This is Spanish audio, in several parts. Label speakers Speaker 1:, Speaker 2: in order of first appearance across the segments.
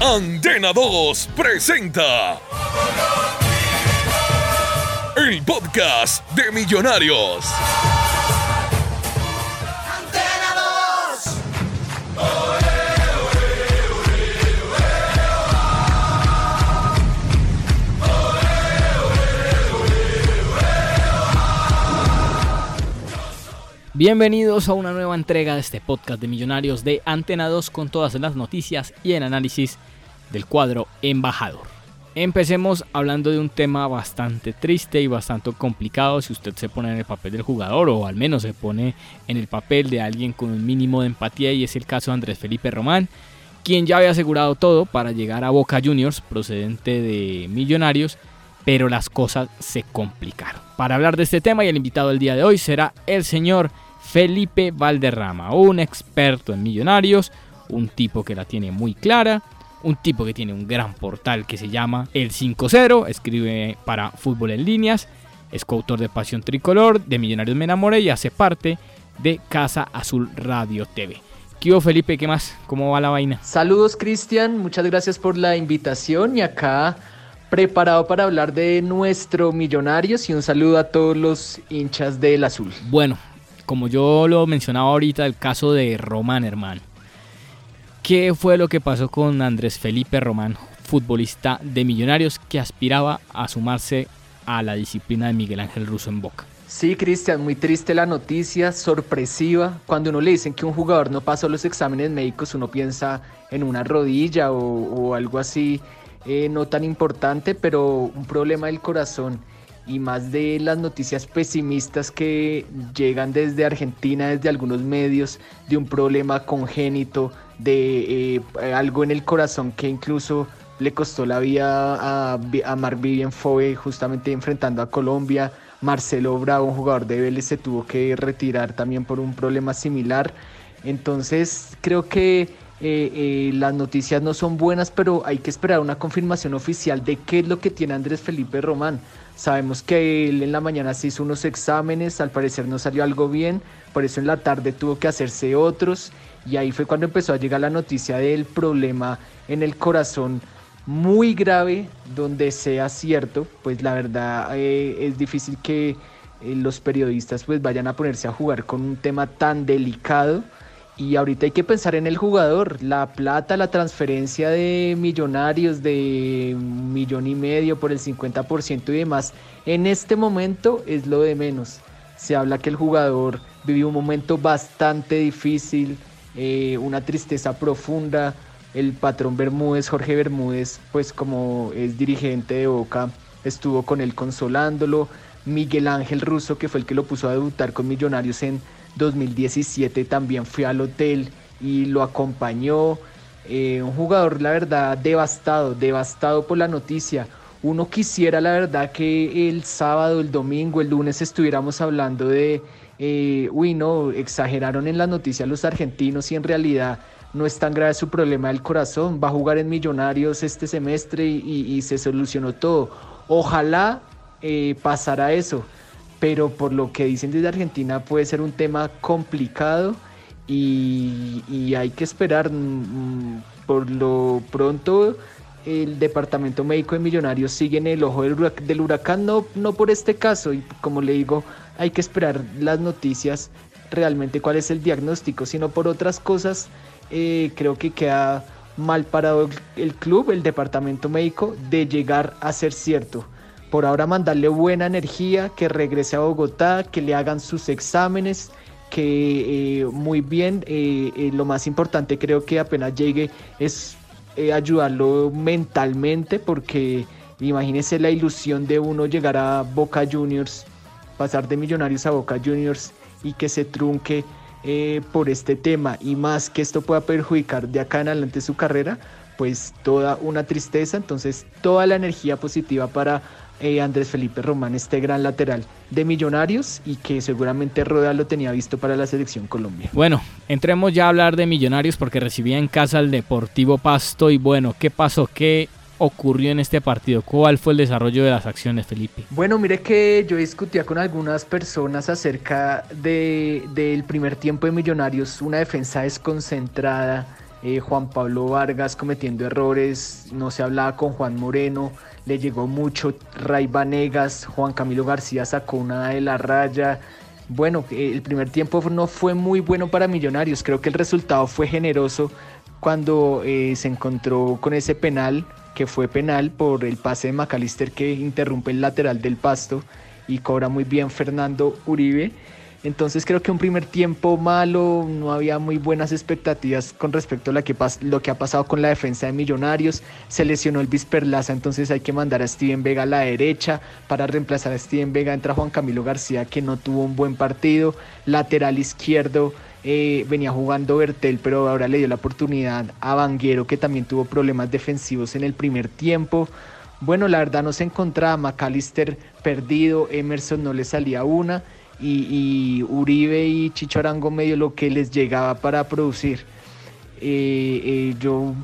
Speaker 1: Antena 2 presenta el podcast de Millonarios.
Speaker 2: Bienvenidos a una nueva entrega de este podcast de Millonarios de Antena 2 con todas las noticias y el análisis del cuadro embajador. Empecemos hablando de un tema bastante triste y bastante complicado si usted se pone en el papel del jugador o al menos se pone en el papel de alguien con un mínimo de empatía y es el caso de Andrés Felipe Román, quien ya había asegurado todo para llegar a Boca Juniors procedente de Millonarios, pero las cosas se complicaron. Para hablar de este tema y el invitado del día de hoy será el señor Felipe Valderrama, un experto en Millonarios, un tipo que la tiene muy clara un tipo que tiene un gran portal que se llama El 5-0, escribe para Fútbol en Líneas, es coautor de Pasión Tricolor, de Millonarios Me Enamoré y hace parte de Casa Azul Radio TV. ¿Qué Felipe? ¿Qué más? ¿Cómo va la vaina?
Speaker 3: Saludos Cristian, muchas gracias por la invitación y acá preparado para hablar de nuestro Millonarios y un saludo a todos los hinchas del azul.
Speaker 2: Bueno, como yo lo mencionaba ahorita, el caso de Román, hermano. ¿Qué fue lo que pasó con Andrés Felipe Román, futbolista de Millonarios que aspiraba a sumarse a la disciplina de Miguel Ángel Russo en Boca?
Speaker 3: Sí, Cristian, muy triste la noticia, sorpresiva. Cuando uno le dicen que un jugador no pasó los exámenes médicos, uno piensa en una rodilla o, algo así eh, no tan importante, pero un problema del corazón y más de las noticias pesimistas que llegan desde Argentina, desde algunos medios, de un problema congénito, de eh, algo en el corazón que incluso le costó la vida a, a Mark Vivian justamente enfrentando a Colombia. Marcelo Bravo, un jugador de Vélez, se tuvo que retirar también por un problema similar. Entonces creo que eh, eh, las noticias no son buenas, pero hay que esperar una confirmación oficial de qué es lo que tiene Andrés Felipe Román. Sabemos que él en la mañana se hizo unos exámenes, al parecer no salió algo bien, por eso en la tarde tuvo que hacerse otros y ahí fue cuando empezó a llegar la noticia del problema en el corazón muy grave, donde sea cierto, pues la verdad eh, es difícil que eh, los periodistas pues vayan a ponerse a jugar con un tema tan delicado. Y ahorita hay que pensar en el jugador, la plata, la transferencia de millonarios de millón y medio por el 50% y demás, en este momento es lo de menos. Se habla que el jugador vivió un momento bastante difícil, eh, una tristeza profunda. El patrón Bermúdez, Jorge Bermúdez, pues como es dirigente de Boca, estuvo con él consolándolo. Miguel Ángel Russo, que fue el que lo puso a debutar con Millonarios en 2017, también fue al hotel y lo acompañó. Eh, un jugador, la verdad, devastado, devastado por la noticia. Uno quisiera, la verdad, que el sábado, el domingo, el lunes estuviéramos hablando de eh, uy, no, exageraron en la noticia los argentinos y en realidad no es tan grave su problema del corazón, va a jugar en Millonarios este semestre y, se solucionó todo. Ojalá eh, pasara eso, pero por lo que dicen desde Argentina puede ser un tema complicado y, hay que esperar. Mm, mm, por lo pronto, el departamento médico de Millonarios sigue en el ojo del huracán, no, no por este caso, y como le digo, hay que esperar las noticias realmente cuál es el diagnóstico, sino por otras cosas eh, creo que queda mal parado el club, el departamento médico, de llegar a ser cierto. Por ahora mandarle buena energía, que regrese a Bogotá, que le hagan sus exámenes, que eh, muy bien, eh, lo más importante creo que apenas llegue es ayudarlo mentalmente, porque imagínese la ilusión de uno llegar a Boca Juniors pasar de Millonarios a Boca Juniors y que se trunque eh, por este tema. Y más que esto pueda perjudicar de acá en adelante su carrera, pues toda una tristeza, entonces toda la energía positiva para eh, Andrés Felipe Román, este gran lateral de Millonarios y que seguramente Roda lo tenía visto para la selección Colombia.
Speaker 2: Bueno, entremos ya a hablar de Millonarios porque recibía en casa al Deportivo Pasto y bueno, ¿qué pasó? ¿Qué ocurrió en este partido? ¿Cuál fue el desarrollo de las acciones, Felipe?
Speaker 3: Bueno, mire que yo discutía con algunas personas acerca del primer tiempo de Millonarios, una defensa desconcentrada, eh, Juan Pablo Vargas cometiendo errores, no se hablaba con Juan Moreno, le llegó mucho Ray Vanegas, Juan Camilo García sacó una de la raya. Bueno, el primer tiempo no fue muy bueno para Millonarios, creo que el resultado fue generoso cuando eh, se encontró con ese penal, que fue penal por el pase de McAllister que interrumpe el lateral del pasto y cobra muy bien Fernando Uribe. Entonces creo que un primer tiempo malo, no había muy buenas expectativas con respecto a lo que, ha pasado con la defensa de Millonarios. Se lesionó el Perlaza, entonces hay que mandar a Steven Vega a la derecha. Para reemplazar a Steven Vega entra Juan Camilo García que no tuvo un buen partido. Lateral izquierdo eh, venía jugando Bertel, pero ahora le dio la oportunidad a Vanguero que también tuvo problemas defensivos en el primer tiempo. Bueno, la verdad no se encontraba, McAllister perdido, Emerson no le salía una y, Uribe y Chicho Arango medio lo que les llegaba para producir. Eh, eh, yo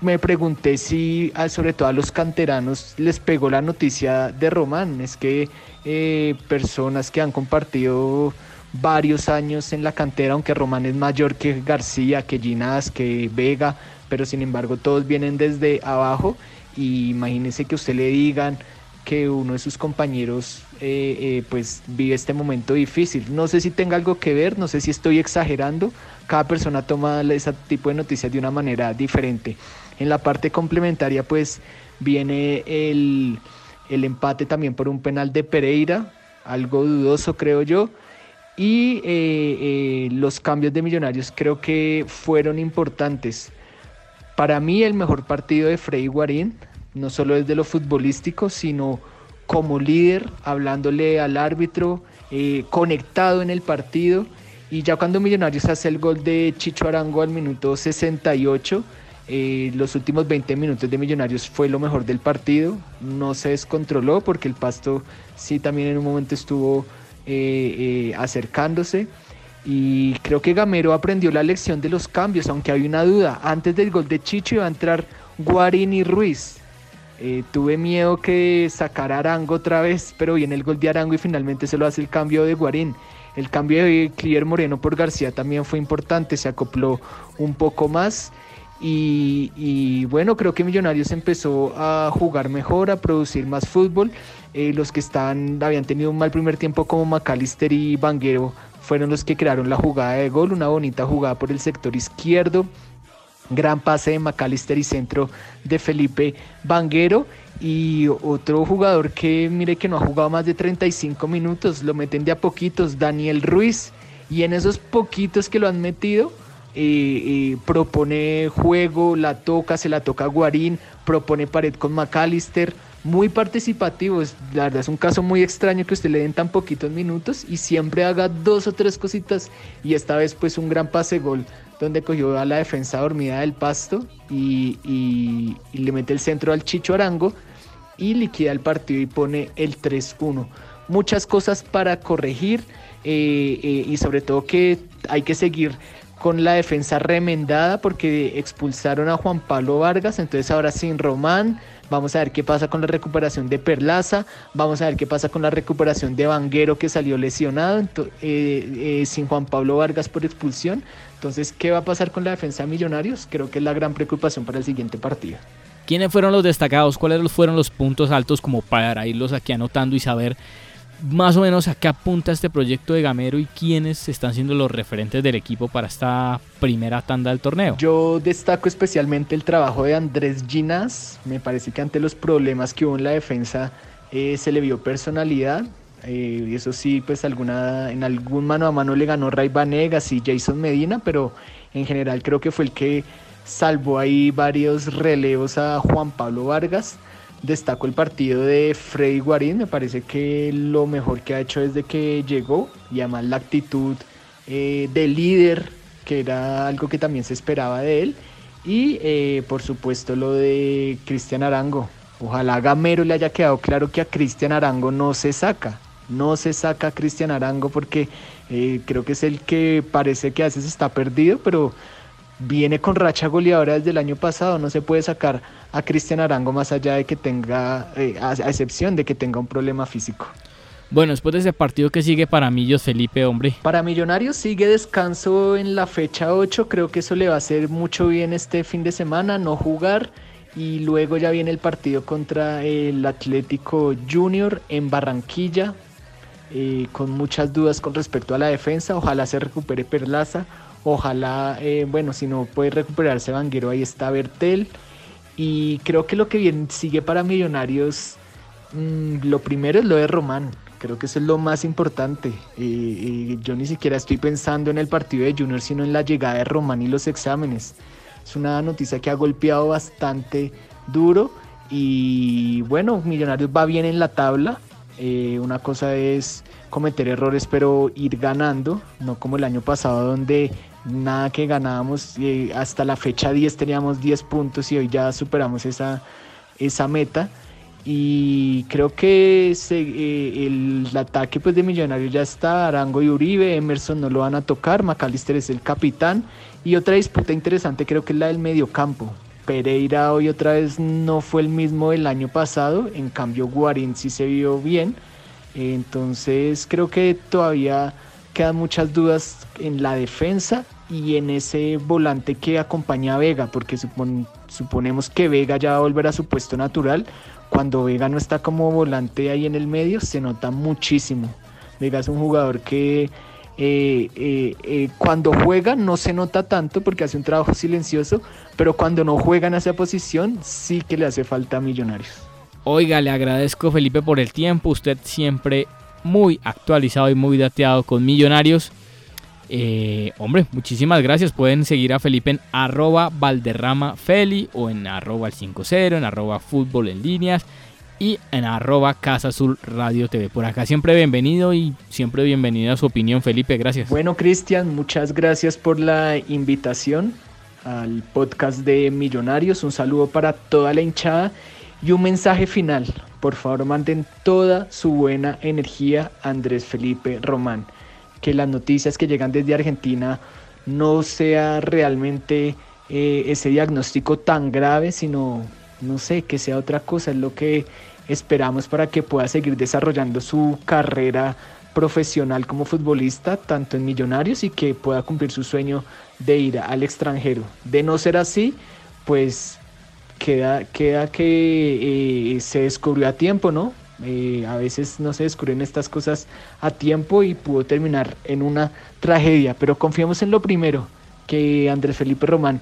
Speaker 3: me pregunté si sobre todo a los canteranos les pegó la noticia de Román. Es que eh, personas que han compartido varios años en la cantera, aunque Román es mayor que García, que Ginás, que Vega, pero sin embargo todos vienen desde abajo. Y imagínense que usted le digan que uno de sus compañeros eh, eh, pues vive este momento difícil. No sé si tenga algo que ver, no sé si estoy exagerando. Cada persona toma ese tipo de noticias de una manera diferente. En la parte complementaria pues viene el, empate también por un penal de Pereira, algo dudoso creo yo. Y eh, los cambios de Millonarios creo que fueron importantes. Para mí el mejor partido de Frey Guarín, no solo desde lo futbolístico, sino como líder, hablándole al árbitro, eh, conectado en el partido. Y ya cuando Millonarios hace el gol de Chicho Arango al minuto 68, eh, los últimos 20 minutos de Millonarios fue lo mejor del partido. No se descontroló porque el Pasto sí también en un momento estuvo eh, acercándose. Y creo que Gamero aprendió la lección de los cambios, aunque hay una duda. Antes del gol de Chicho iba a entrar Guarín y Ruiz. Eh, tuve miedo que sacara Arango otra vez, pero viene el gol de Arango y finalmente se lo hace el cambio de Guarín. El cambio de Cliver Moreno por García también fue importante, se acopló un poco más. Y, bueno, creo que Millonarios empezó a jugar mejor, a producir más fútbol. Eh, los que estaban, habían tenido un mal primer tiempo como McAllister y Vanguero fueron los que crearon la jugada de gol, una bonita jugada por el sector izquierdo. Gran pase de McAllister y centro de Felipe Vanguero. Y otro jugador que mire que no ha jugado más de 35 minutos, lo meten de a poquitos, Daniel Ruiz. Y en esos poquitos que lo han metido, eh, eh, propone juego, la toca, se la toca a Guarín, propone pared con McAllister, muy participativo. la verdad es un caso muy extraño que usted le den tan poquitos minutos y siempre haga dos o tres cositas. Y esta vez, pues, un gran pase gol donde cogió a la defensa dormida del pasto y, le mete el centro al Chicho Arango y liquida el partido y pone el 3-1. Muchas cosas para corregir eh, eh, y sobre todo que hay que seguir con la defensa remendada porque expulsaron a Juan Pablo Vargas, entonces ahora sin Román, Vamos a ver qué pasa con la recuperación de Perlaza. Vamos a ver qué pasa con la recuperación de Vanguero que salió lesionado eh, eh, sin Juan Pablo Vargas por expulsión. Entonces, ¿qué va a pasar con la defensa de Millonarios? Creo que es la gran preocupación para el siguiente partido.
Speaker 2: ¿Quiénes fueron los destacados? ¿Cuáles fueron los puntos altos como para irlos aquí anotando y saber más o menos a qué apunta este proyecto de Gamero y quiénes están siendo los referentes del equipo para esta primera tanda del torneo.
Speaker 3: Yo destaco especialmente el trabajo de Andrés Ginas. Me parece que ante los problemas que hubo en la defensa eh, se le vio personalidad. Eh, eso sí, pues alguna, en algún mano a mano le ganó Ray Vanegas y Jason Medina, pero en general creo que fue el que salvó ahí varios relevos a Juan Pablo Vargas destaco el partido de Freddy Guarín, me parece que lo mejor que ha hecho desde que llegó y además la actitud eh, de líder, que era algo que también se esperaba de él. Y eh, por supuesto lo de Cristian Arango. Ojalá Gamero le haya quedado claro que a Cristian Arango no se saca. No se saca a Cristian Arango porque eh, creo que es el que parece que a veces está perdido, pero viene con racha goleadora desde el año pasado. No se puede sacar a Cristian Arango más allá de que tenga, a excepción de que tenga un problema físico.
Speaker 2: Bueno, después de ese partido que sigue para Millos, Felipe, hombre.
Speaker 3: Para Millonarios sigue descanso en la fecha 8, creo que eso le va a hacer mucho bien este fin de semana, no jugar y luego ya viene el partido contra el Atlético Junior en Barranquilla, eh, con muchas dudas con respecto a la defensa, ojalá se recupere Perlaza, ojalá, eh, bueno, si no puede recuperarse Vanguero, ahí está Bertel, y creo que lo que bien sigue para Millonarios, mm, lo primero es lo de Román, Creo que eso es lo más importante. yo ni siquiera estoy pensando en el partido de Junior, sino en la llegada de Román y los exámenes. Es una noticia que ha golpeado bastante duro y bueno, Millonarios va bien en la tabla. Eh, una cosa es cometer errores pero ir ganando, no como el año pasado donde nada que ganábamos, hasta la fecha 10 teníamos 10 puntos y hoy ya superamos esa, esa meta. Y creo que eh, el, ataque pues de Millonarios ya está, Arango y Uribe, Emerson no lo van a tocar, McAllister es el capitán. Y otra disputa interesante creo que es la del mediocampo. Pereira hoy otra vez no fue el mismo del año pasado, en cambio Guarín sí se vio bien, entonces creo que todavía quedan muchas dudas en la defensa y en ese volante que acompaña a Vega, porque suponemos que Vega ya va a volver a su puesto natural, cuando Vega no está como volante ahí en el medio, se nota muchísimo. Vega es un jugador que eh, eh, eh, cuando juega no se nota tanto porque hace un trabajo silencioso, pero cuando no juega en esa posición sí que le hace falta a Millonarios.
Speaker 2: Oiga, le agradezco Felipe por el tiempo, usted siempre muy actualizado y muy dateado con Millonarios. Eh, hombre, muchísimas gracias. Pueden seguir a Felipe en arroba Valderrama o en arroba el 50, en arroba y en arroba Casa Azul Radio TV. Por acá siempre bienvenido y siempre bienvenido a su opinión, Felipe. Gracias.
Speaker 3: Bueno, Cristian, muchas gracias por la invitación al podcast de Millonarios. Un saludo para toda la hinchada y un mensaje final. Por favor, manden toda su buena energía Andrés Felipe Román que las noticias que llegan desde Argentina no sea realmente eh, ese diagnóstico tan grave, sino, no sé, que sea otra cosa, es lo que esperamos para que pueda seguir desarrollando su carrera profesional como futbolista, tanto en Millonarios y que pueda cumplir su sueño de ir al extranjero. De no ser así, pues queda, queda que eh, se descubrió a tiempo, ¿no? Eh, a veces no se descubren estas cosas a tiempo y pudo terminar en una tragedia, pero confiamos en lo primero, que Andrés Felipe Román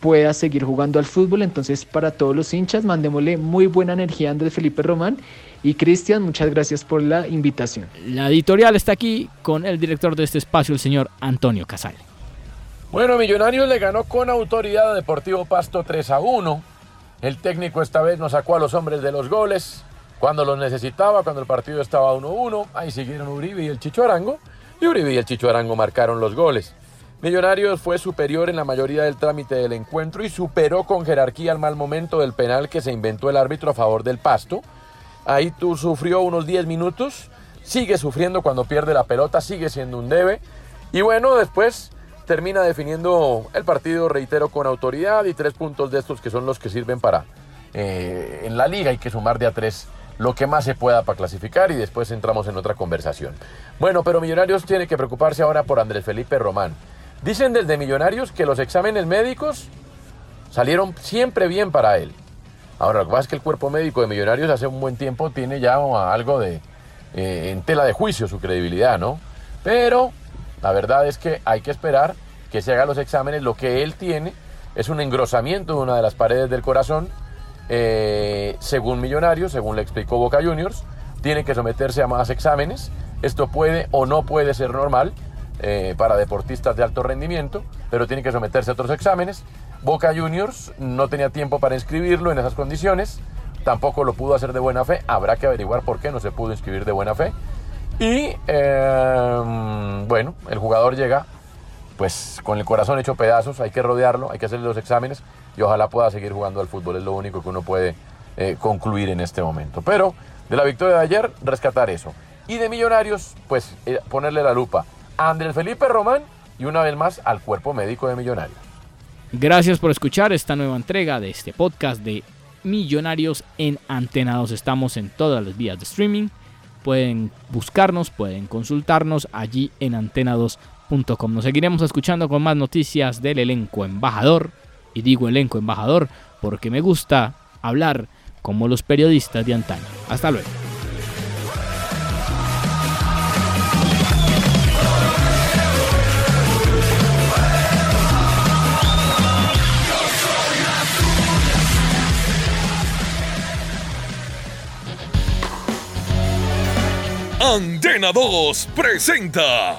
Speaker 3: pueda seguir jugando al fútbol. Entonces, para todos los hinchas, mandémosle muy buena energía a Andrés Felipe Román. Y Cristian, muchas gracias por la invitación.
Speaker 2: La editorial está aquí con el director de este espacio, el señor Antonio Casal.
Speaker 4: Bueno, Millonarios le ganó con autoridad a Deportivo Pasto 3 a 1. El técnico esta vez nos sacó a los hombres de los goles cuando los necesitaba, cuando el partido estaba 1-1, ahí siguieron Uribe y el Chicho Arango, y Uribe y el Chicho Arango marcaron los goles. Millonarios fue superior en la mayoría del trámite del encuentro y superó con jerarquía el mal momento del penal que se inventó el árbitro a favor del Pasto. Ahí tú sufrió unos 10 minutos, sigue sufriendo cuando pierde la pelota, sigue siendo un debe. Y bueno, después termina definiendo el partido, reitero, con autoridad y tres puntos de estos que son los que sirven para eh, en la liga. Hay que sumar de a tres lo que más se pueda para clasificar y después entramos en otra conversación. Bueno, pero Millonarios tiene que preocuparse ahora por Andrés Felipe Román. Dicen desde Millonarios que los exámenes médicos salieron siempre bien para él. Ahora, lo que pasa es que el cuerpo médico de Millonarios hace un buen tiempo tiene ya algo de eh, en tela de juicio su credibilidad, ¿no? Pero la verdad es que hay que esperar que se hagan los exámenes. Lo que él tiene es un engrosamiento de una de las paredes del corazón eh, según Millonarios, según le explicó Boca Juniors, tiene que someterse a más exámenes. Esto puede o no puede ser normal eh, para deportistas de alto rendimiento, pero tiene que someterse a otros exámenes. Boca Juniors no tenía tiempo para inscribirlo en esas condiciones, tampoco lo pudo hacer de buena fe, habrá que averiguar por qué no se pudo inscribir de buena fe. Y eh, bueno, el jugador llega pues con el corazón hecho pedazos, hay que rodearlo, hay que hacerle los exámenes y ojalá pueda seguir jugando al fútbol, es lo único que uno puede eh, concluir en este momento. Pero de la victoria de ayer, rescatar eso. Y de Millonarios, pues eh, ponerle la lupa a Andrés Felipe Román y una vez más al cuerpo médico de Millonarios.
Speaker 2: Gracias por escuchar esta nueva entrega de este podcast de Millonarios en Antenados. Estamos en todas las vías de streaming. Pueden buscarnos, pueden consultarnos allí en antenados.com. Nos seguiremos escuchando con más noticias del elenco embajador. Y digo elenco embajador porque me gusta hablar como los periodistas de antaño. Hasta luego.
Speaker 1: Antena 2 presenta